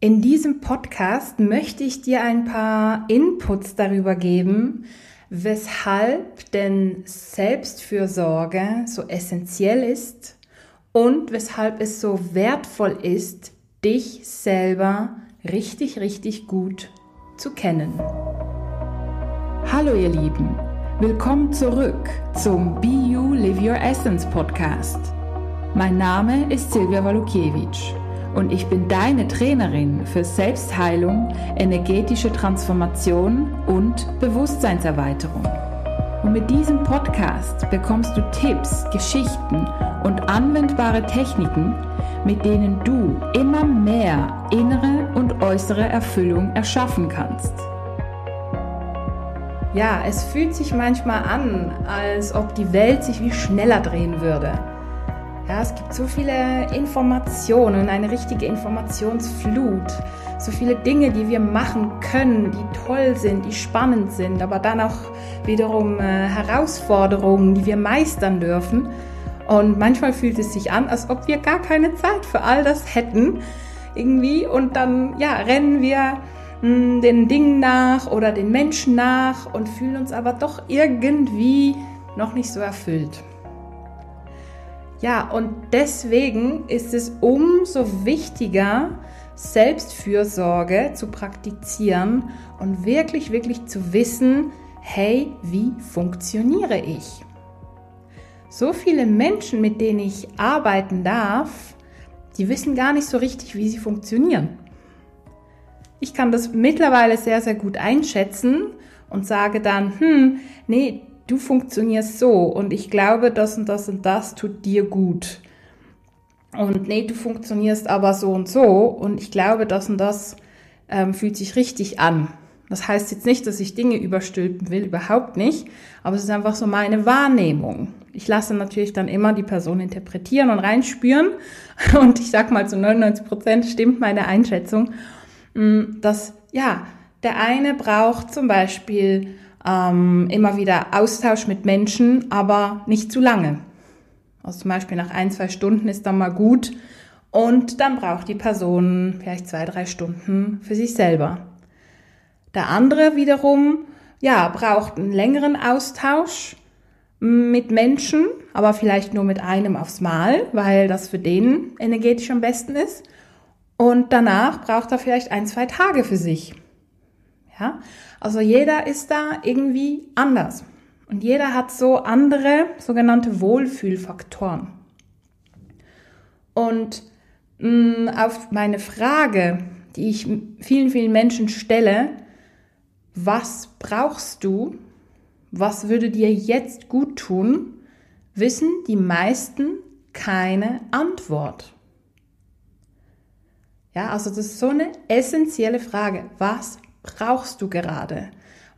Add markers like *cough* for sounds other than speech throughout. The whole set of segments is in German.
In diesem Podcast möchte ich dir ein paar Inputs darüber geben, weshalb denn Selbstfürsorge so essentiell ist und weshalb es so wertvoll ist, dich selber richtig, richtig gut zu kennen. Hallo ihr Lieben, willkommen zurück zum Be You Live Your Essence Podcast. Mein Name ist Silvia Walukiewicz und ich bin deine Trainerin für Selbstheilung, energetische Transformation und Bewusstseinserweiterung. Und mit diesem Podcast bekommst du Tipps, Geschichten und anwendbare Techniken, mit denen du immer mehr innere und äußere Erfüllung erschaffen kannst. Ja, es fühlt sich manchmal an, als ob die Welt sich wie schneller drehen würde. Ja, es gibt so viele Informationen, eine richtige Informationsflut, so viele Dinge, die wir machen können, die toll sind, die spannend sind, aber dann auch wiederum äh, Herausforderungen, die wir meistern dürfen. Und manchmal fühlt es sich an, als ob wir gar keine Zeit für all das hätten irgendwie und dann ja, rennen wir mh, hm, den Dingen nach oder den Menschen nach und fühlen uns aber doch irgendwie noch nicht so erfüllt. Ja, und deswegen ist es umso wichtiger, Selbstfürsorge zu praktizieren und wirklich, wirklich zu wissen, hey, wie funktioniere ich? So viele Menschen, mit denen ich arbeiten darf, die wissen gar nicht so richtig, wie sie funktionieren. Ich kann das mittlerweile sehr, sehr gut einschätzen und sage dann, hm, nee, du funktionierst so und ich glaube, das und das und das tut dir gut. Und nee, du funktionierst aber so und so und ich glaube, das und das ähm, fühlt sich richtig an. Das heißt jetzt nicht, dass ich Dinge überstülpen will, überhaupt nicht, aber es ist einfach so meine Wahrnehmung. Ich lasse natürlich dann immer die Person interpretieren und reinspüren *laughs* und ich sag mal zu 99 Prozent stimmt meine Einschätzung, mm, dass ja, der eine braucht zum Beispiel ähm, immer wieder Austausch mit Menschen, aber nicht zu lange. Also zum Beispiel nach ein, zwei Stunden ist dann mal gut und dann braucht die Person vielleicht zwei, drei Stunden für sich selber. Der andere wiederum, ja, braucht einen längeren Austausch mit Menschen, aber vielleicht nur mit einem aufs Mal, weil das für den energetisch am besten ist. Und danach braucht er vielleicht ein, zwei Tage für sich. Ja, also jeder ist da irgendwie anders. Und jeder hat so andere sogenannte Wohlfühlfaktoren. Und mh, mm, auf meine Frage, die ich vielen, vielen Menschen stelle, was brauchst du? Was würde dir jetzt gut tun? Wissen die meisten keine Antwort. Ja, also das ist so eine essentielle Frage. Was brauchst du gerade?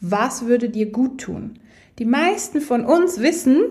Was würde dir gut tun? Die meisten von uns wissen,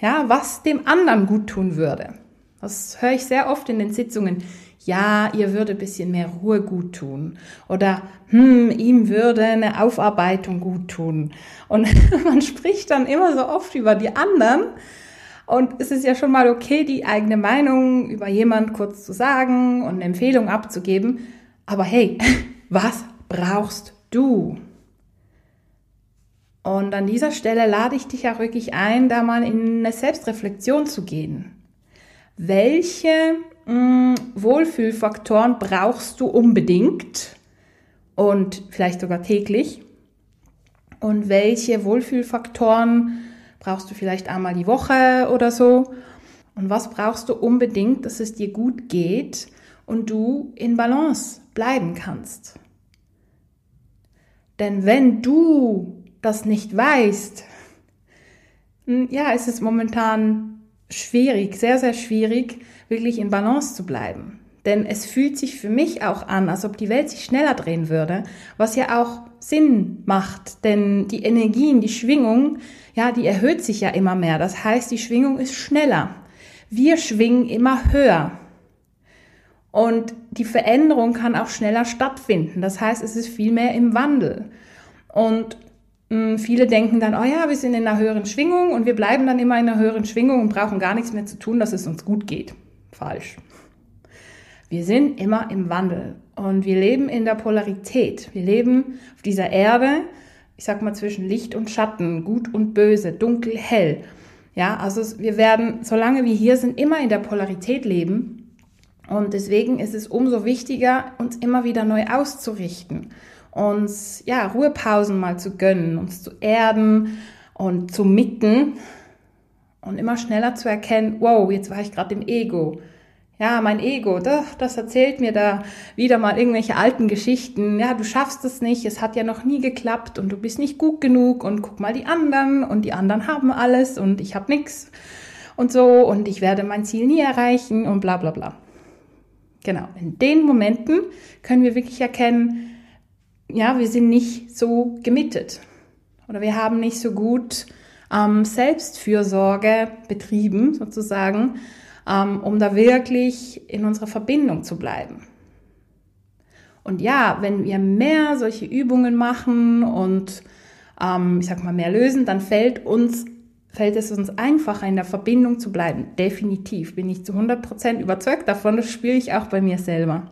ja, was dem anderen gut tun würde. Das höre ich sehr oft in den Sitzungen. Ja, ihr würde ein bisschen mehr Ruhe gut tun. Oder, hm, ihm würde eine Aufarbeitung gut tun. Und *laughs* man spricht dann immer so oft über die anderen. Und es ist ja schon mal okay, die eigene Meinung über jemand kurz zu sagen und eine Empfehlung abzugeben. Aber hey, *laughs* was brauchst du. Und an dieser Stelle lade ich dich ja wirklich ein, da mal in eine Selbstreflexion zu gehen. Welche mh, mm, Wohlfühlfaktoren brauchst du unbedingt und vielleicht sogar täglich? Und welche Wohlfühlfaktoren brauchst du vielleicht einmal die Woche oder so? Und was brauchst du unbedingt, dass es dir gut geht und du in Balance bleiben kannst? Denn wenn du das nicht weißt, hm, ja, ist es momentan schwierig, sehr, sehr schwierig, wirklich in Balance zu bleiben. Denn es fühlt sich für mich auch an, als ob die Welt sich schneller drehen würde, was ja auch Sinn macht. Denn die Energien, die Schwingung, ja, die erhöht sich ja immer mehr. Das heißt, die Schwingung ist schneller. Wir schwingen immer höher. Und die Veränderung kann auch schneller stattfinden. Das heißt, es ist viel mehr im Wandel. Und mh, mm, viele denken dann, oh ja, wir sind in einer höheren Schwingung und wir bleiben dann immer in einer höheren Schwingung und brauchen gar nichts mehr zu tun, dass es uns gut geht. Falsch. Wir sind immer im Wandel. Und wir leben in der Polarität. Wir leben auf dieser Erde, ich sag mal, zwischen Licht und Schatten, gut und böse, dunkel, hell. Ja, also wir werden, solange wir hier sind, immer in der Polarität leben. Und deswegen ist es umso wichtiger, uns immer wieder neu auszurichten, uns ja Ruhepausen mal zu gönnen, uns zu erden und zu mitten und immer schneller zu erkennen, wow, jetzt war ich gerade im Ego. Ja, mein Ego, das, das erzählt mir da wieder mal irgendwelche alten Geschichten. Ja, du schaffst es nicht, es hat ja noch nie geklappt und du bist nicht gut genug und guck mal die anderen und die anderen haben alles und ich habe nichts und so und ich werde mein Ziel nie erreichen und bla bla bla. Genau, in den Momenten können wir wirklich erkennen, ja, wir sind nicht so gemittet oder wir haben nicht so gut ähm, Selbstfürsorge betrieben, sozusagen, ähm, um da wirklich in unserer Verbindung zu bleiben. Und ja, wenn wir mehr solche Übungen machen und ähm, ich sag mal mehr lösen, dann fällt uns fällt es uns einfacher, in der Verbindung zu bleiben. Definitiv bin ich zu 100% überzeugt davon. Das spüre ich auch bei mir selber.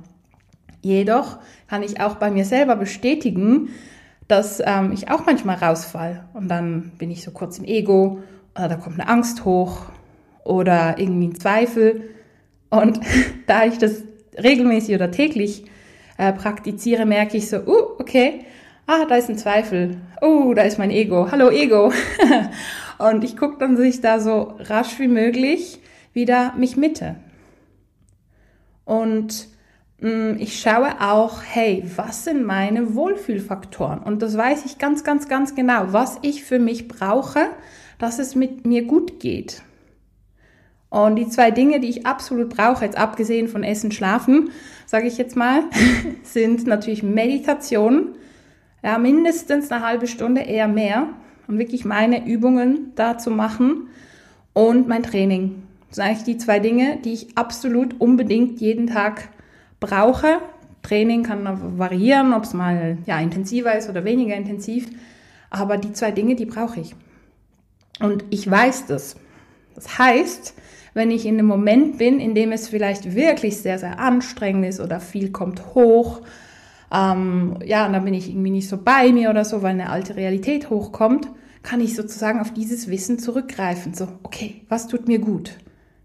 Jedoch kann ich auch bei mir selber bestätigen, dass ähm, ich auch manchmal rausfall und dann bin ich so kurz im Ego oder da kommt eine Angst hoch oder irgendwie ein Zweifel. Und *laughs* da ich das regelmäßig oder täglich äh, praktiziere, merke ich so, uh, okay, ah, da ist ein Zweifel. Oh, da ist mein Ego. Hallo Ego. *laughs* und ich gucke dann, dass ich da so rasch wie möglich wieder mich mitte. Und Mm, ich schaue auch, hey, was sind meine Wohlfühlfaktoren? Und das weiß ich ganz, ganz, ganz genau, was ich für mich brauche, dass es mit mir gut geht. Und die zwei Dinge, die ich absolut brauche, jetzt abgesehen von Essen, Schlafen, sage ich jetzt mal, *laughs* sind natürlich Meditation, ja, mindestens eine halbe Stunde, eher mehr, um wirklich meine Übungen da zu machen und mein Training. Das sind eigentlich die zwei Dinge, die ich absolut unbedingt jeden Tag brauche. Training kann variieren, ob es mal ja, intensiver ist oder weniger intensiv. Aber die zwei Dinge, die brauche ich. Und ich weiß das. Das heißt, wenn ich in einem Moment bin, in dem es vielleicht wirklich sehr, sehr anstrengend ist oder viel kommt hoch, ähm, ja, und dann bin ich irgendwie nicht so bei mir oder so, weil eine alte Realität hochkommt, kann ich sozusagen auf dieses Wissen zurückgreifen. So, okay, was tut mir gut?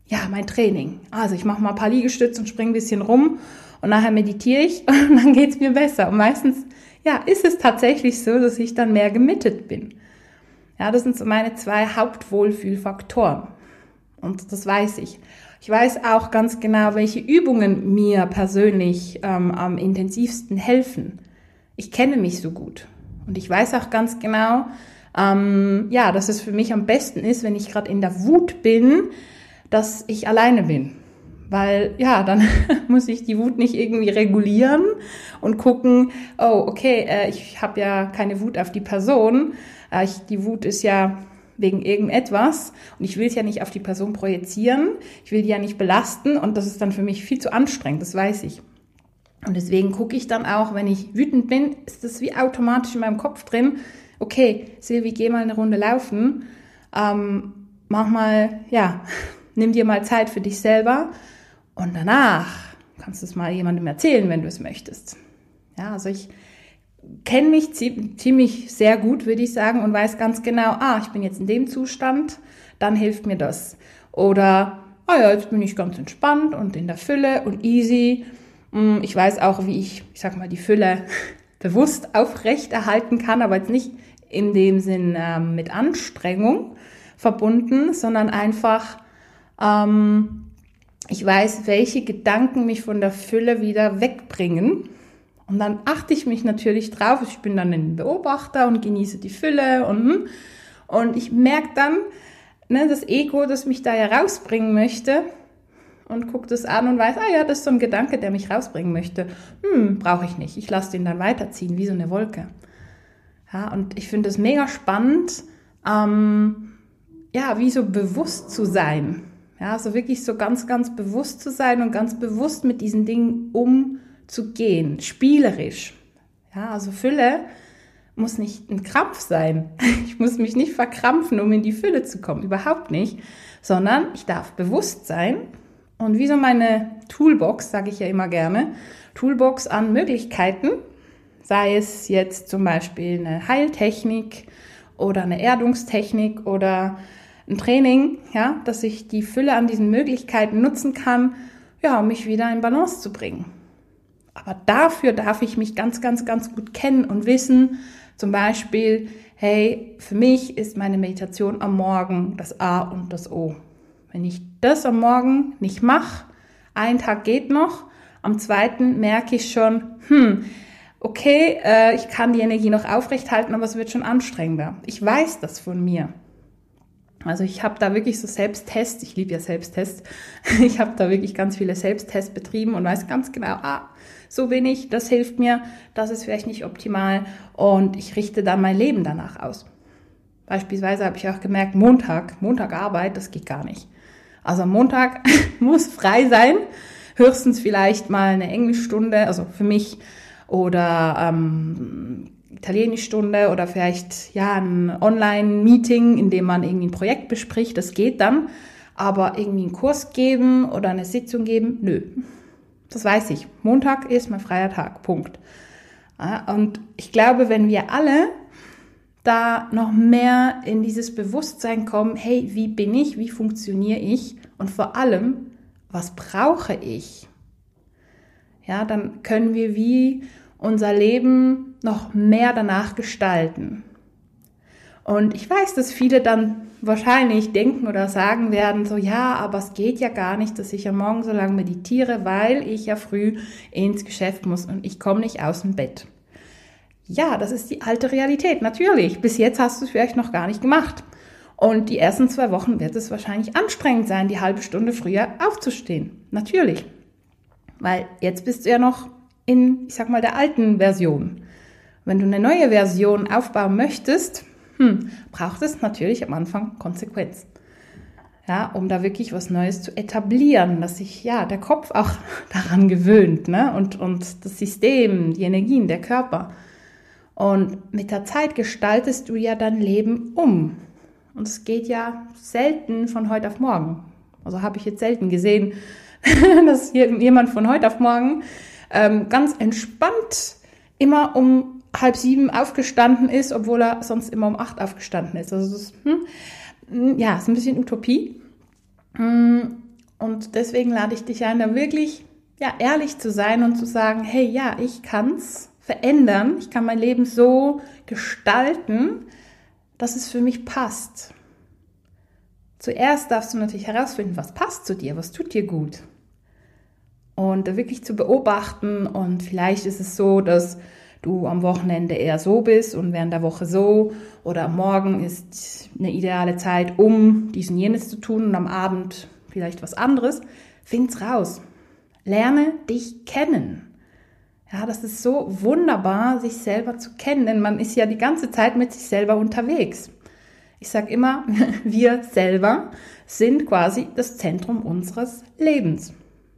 Ja, mein Training. Also ich mache mal ein paar Liegestütze und springe ein bisschen rum und nachher meditiere ich *laughs* und dann geht's mir besser. Und meistens, ja, ist es tatsächlich so, dass ich dann mehr gemittet bin. Ja, das sind so meine zwei Hauptwohlfühlfaktoren. Und das weiß ich. Ich weiß auch ganz genau, welche Übungen mir persönlich ähm, am intensivsten helfen. Ich kenne mich so gut. Und ich weiß auch ganz genau, ähm, ja, dass es für mich am besten ist, wenn ich gerade in der Wut bin, dass ich alleine bin. Weil ja, dann *laughs* muss ich die Wut nicht irgendwie regulieren und gucken, oh, okay, äh, ich habe ja keine Wut auf die Person. Äh, ich, die Wut ist ja wegen irgendetwas und ich will es ja nicht auf die Person projizieren. Ich will die ja nicht belasten und das ist dann für mich viel zu anstrengend, das weiß ich. Und deswegen gucke ich dann auch, wenn ich wütend bin, ist das wie automatisch in meinem Kopf drin. Okay, Silvi, geh mal eine Runde laufen. Ähm, mach mal, ja, *laughs* nimm dir mal Zeit für dich selber und danach kannst du es mal jemandem erzählen, wenn du es möchtest. Ja, also ich kenne mich ziemlich sehr gut, würde ich sagen, und weiß ganz genau, ah, ich bin jetzt in dem Zustand, dann hilft mir das. Oder, ah ja, jetzt bin ich ganz entspannt und in der Fülle und easy. Mm, ich weiß auch, wie ich, ich sag mal, die Fülle *laughs* bewusst aufrecht erhalten kann, aber jetzt nicht in dem Sinn ähm, mit Anstrengung verbunden, sondern einfach ähm, ich weiß, welche Gedanken mich von der Fülle wieder wegbringen. Und dann achte ich mich natürlich drauf. Ich bin dann ein Beobachter und genieße die Fülle und, und ich merke dann, ne, das Ego, das mich da ja rausbringen möchte und guckt es an und weiß, ah ja, das ist so ein Gedanke, der mich rausbringen möchte. Hm, brauche ich nicht. Ich lasse den dann weiterziehen, wie so eine Wolke. Ja, und ich finde es mega spannend, ähm, ja, wie so bewusst zu sein. Ja, also wirklich so ganz, ganz bewusst zu sein und ganz bewusst mit diesen Dingen umzugehen, spielerisch. Ja, also Fülle muss nicht ein Krampf sein. *laughs* Ich muss mich nicht verkrampfen, um in die Fülle zu kommen, überhaupt nicht, sondern ich darf bewusst sein Und wie so meine Toolbox, sage ich ja immer gerne, Toolbox an Möglichkeiten, sei es jetzt zum Beispiel eine Heiltechnik oder eine Erdungstechnik oder ein Training, ja, dass ich die Fülle an diesen Möglichkeiten nutzen kann, ja, um mich wieder in Balance zu bringen. Aber dafür darf ich mich ganz, ganz, ganz gut kennen und wissen, zum Beispiel, hey, für mich ist meine Meditation am Morgen das A und das O. Wenn ich das am Morgen nicht mache, ein Tag geht noch, am zweiten merke ich schon, hm, okay, äh, ich kann die Energie noch aufrechthalten, aber es wird schon anstrengender. Ich weiß das von mir. Also ich habe da wirklich so Selbsttests, ich liebe ja Selbsttests, *laughs* ich habe da wirklich ganz viele Selbsttests betrieben und weiß ganz genau, ah, so ich, das hilft mir, das ist vielleicht nicht optimal und ich richte dann mein Leben danach aus. Beispielsweise habe ich auch gemerkt, Montag, Montag Arbeit, das geht gar nicht. Also Montag *laughs* muss frei sein, höchstens vielleicht mal eine Englischstunde, also für mich, oder ähm, Italienischstunde oder vielleicht ja ein Online-Meeting, in dem man irgendwie ein Projekt bespricht, das geht dann. Aber irgendwie einen Kurs geben oder eine Sitzung geben, nö. Das weiß ich. Montag ist mein freier Tag. Punkt. Und ich glaube, wenn wir alle da noch mehr in dieses Bewusstsein kommen, hey, wie bin ich, wie funktioniere ich und vor allem, was brauche ich? Ja, dann können wir wie unser Leben noch mehr danach gestalten. Und ich weiß, dass viele dann wahrscheinlich denken oder sagen werden, so ja, aber es geht ja gar nicht, dass ich am Morgen so lange meditiere, weil ich ja früh ins Geschäft muss und ich komme nicht aus dem Bett. Ja, das ist die alte Realität, natürlich. Bis jetzt hast du es vielleicht noch gar nicht gemacht. Und die ersten zwei Wochen wird es wahrscheinlich anstrengend sein, die halbe Stunde früher aufzustehen. Natürlich. Weil jetzt bist du ja noch in, ich sag mal, der alten Version. Wenn du eine neue Version aufbauen möchtest, hm, braucht es natürlich am Anfang Konsequenz. Ja, um da wirklich was Neues zu etablieren, dass sich ja der Kopf auch *laughs* daran gewöhnt, ne? Und, und das System, die Energien, der Körper. Und mit der Zeit gestaltest du ja dein Leben um. Und es geht ja selten von heute auf morgen. Also habe ich jetzt selten gesehen, *laughs* dass jemand von heute auf morgen ähm, ganz entspannt immer um halb sieben aufgestanden ist, obwohl er sonst immer um acht aufgestanden ist. Also das, hm, ja, ist ein bisschen Utopie. Hm, und deswegen lade ich dich ein, da wirklich ja, ehrlich zu sein und zu sagen, hey, ja, ich kann's verändern, ich kann mein Leben so gestalten, dass es für mich passt. Zuerst darfst du natürlich herausfinden, was passt zu dir, was tut dir gut und wirklich zu beobachten. Und vielleicht ist es so, dass du am Wochenende eher so bist und während der Woche so oder am Morgen ist eine ideale Zeit, um dies und jenes zu tun und am Abend vielleicht was anderes. Find's raus. Lerne dich kennen. Ja, das ist so wunderbar, sich selber zu kennen, denn man ist ja die ganze Zeit mit sich selber unterwegs. Ich sage immer, *laughs* wir selber sind quasi das Zentrum unseres Lebens.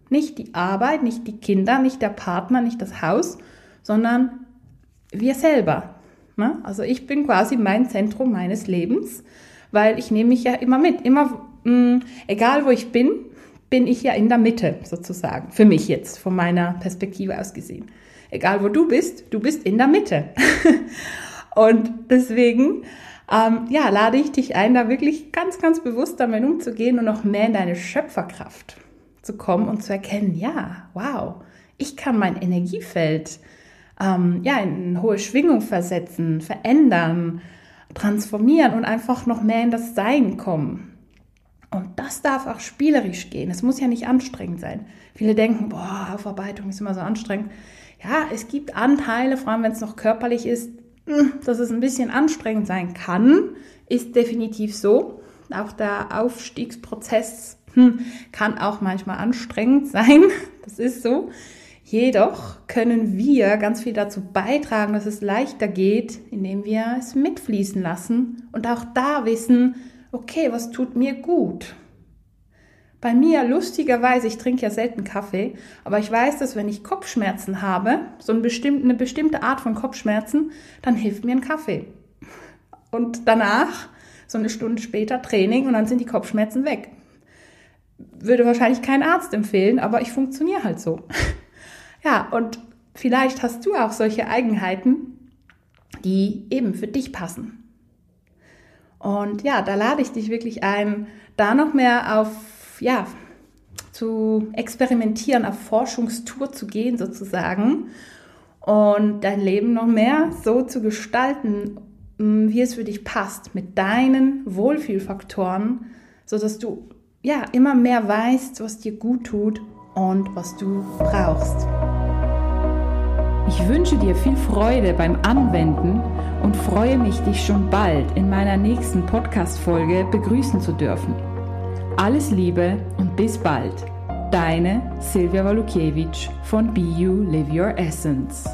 Nicht die Arbeit, nicht die Kinder, nicht der Partner, nicht das Haus, sondern wir selber. Ne? Also ich bin quasi mein Zentrum meines Lebens, weil ich nehme mich ja immer mit. Immer, mm, egal wo ich bin, bin ich ja in der Mitte sozusagen. Für mich jetzt, von meiner Perspektive aus gesehen. Egal wo du bist, du bist in der Mitte. *laughs* Und deswegen, ähm, ja, lade ich dich ein, da wirklich ganz, ganz bewusst damit umzugehen und noch mehr in deine Schöpferkraft zu kommen und zu erkennen, ja, wow, ich kann mein Energiefeld ähm, ja, in hohe Schwingung versetzen, verändern, transformieren und einfach noch mehr in das Sein kommen. Und das darf auch spielerisch gehen. Es muss ja nicht anstrengend sein. Viele denken, boah, Aufarbeitung ist immer so anstrengend. Ja, es gibt Anteile, vor allem wenn es noch körperlich ist, hm, dass es ein bisschen anstrengend sein kann, ist definitiv so. Auch der Aufstiegsprozess hm, kann auch manchmal anstrengend *laughs* sein. Das ist so. Jedoch können wir ganz viel dazu beitragen, dass es leichter geht, indem wir es mitfließen lassen und auch da wissen, okay, was tut mir gut? Bei mir, lustigerweise, ich trinke ja selten Kaffee, aber ich weiß, dass wenn ich Kopfschmerzen habe, so eine bestimmte, eine bestimmte Art von Kopfschmerzen, dann hilft mir ein Kaffee. Und danach, so eine Stunde später, Training und dann sind die Kopfschmerzen weg. Würde wahrscheinlich kein Arzt empfehlen, aber ich funktioniere halt so. *laughs* ja, und vielleicht hast du auch solche Eigenheiten, die eben für dich passen. Und ja, da lade ich dich wirklich ein, da noch mehr auf, ja, zu experimentieren, auf Forschungstour zu gehen sozusagen und dein Leben noch mehr so zu gestalten, mm, wie es für dich passt, mit deinen Wohlfühlfaktoren, sodass du ja immer mehr weißt, was dir gut tut und was du brauchst. Ich wünsche dir viel Freude beim Anwenden und freue mich, dich schon bald in meiner nächsten Podcast-Folge begrüßen zu dürfen. Alles Liebe und bis bald. Deine Silvia Walukiewicz von Be You Live Your Essence.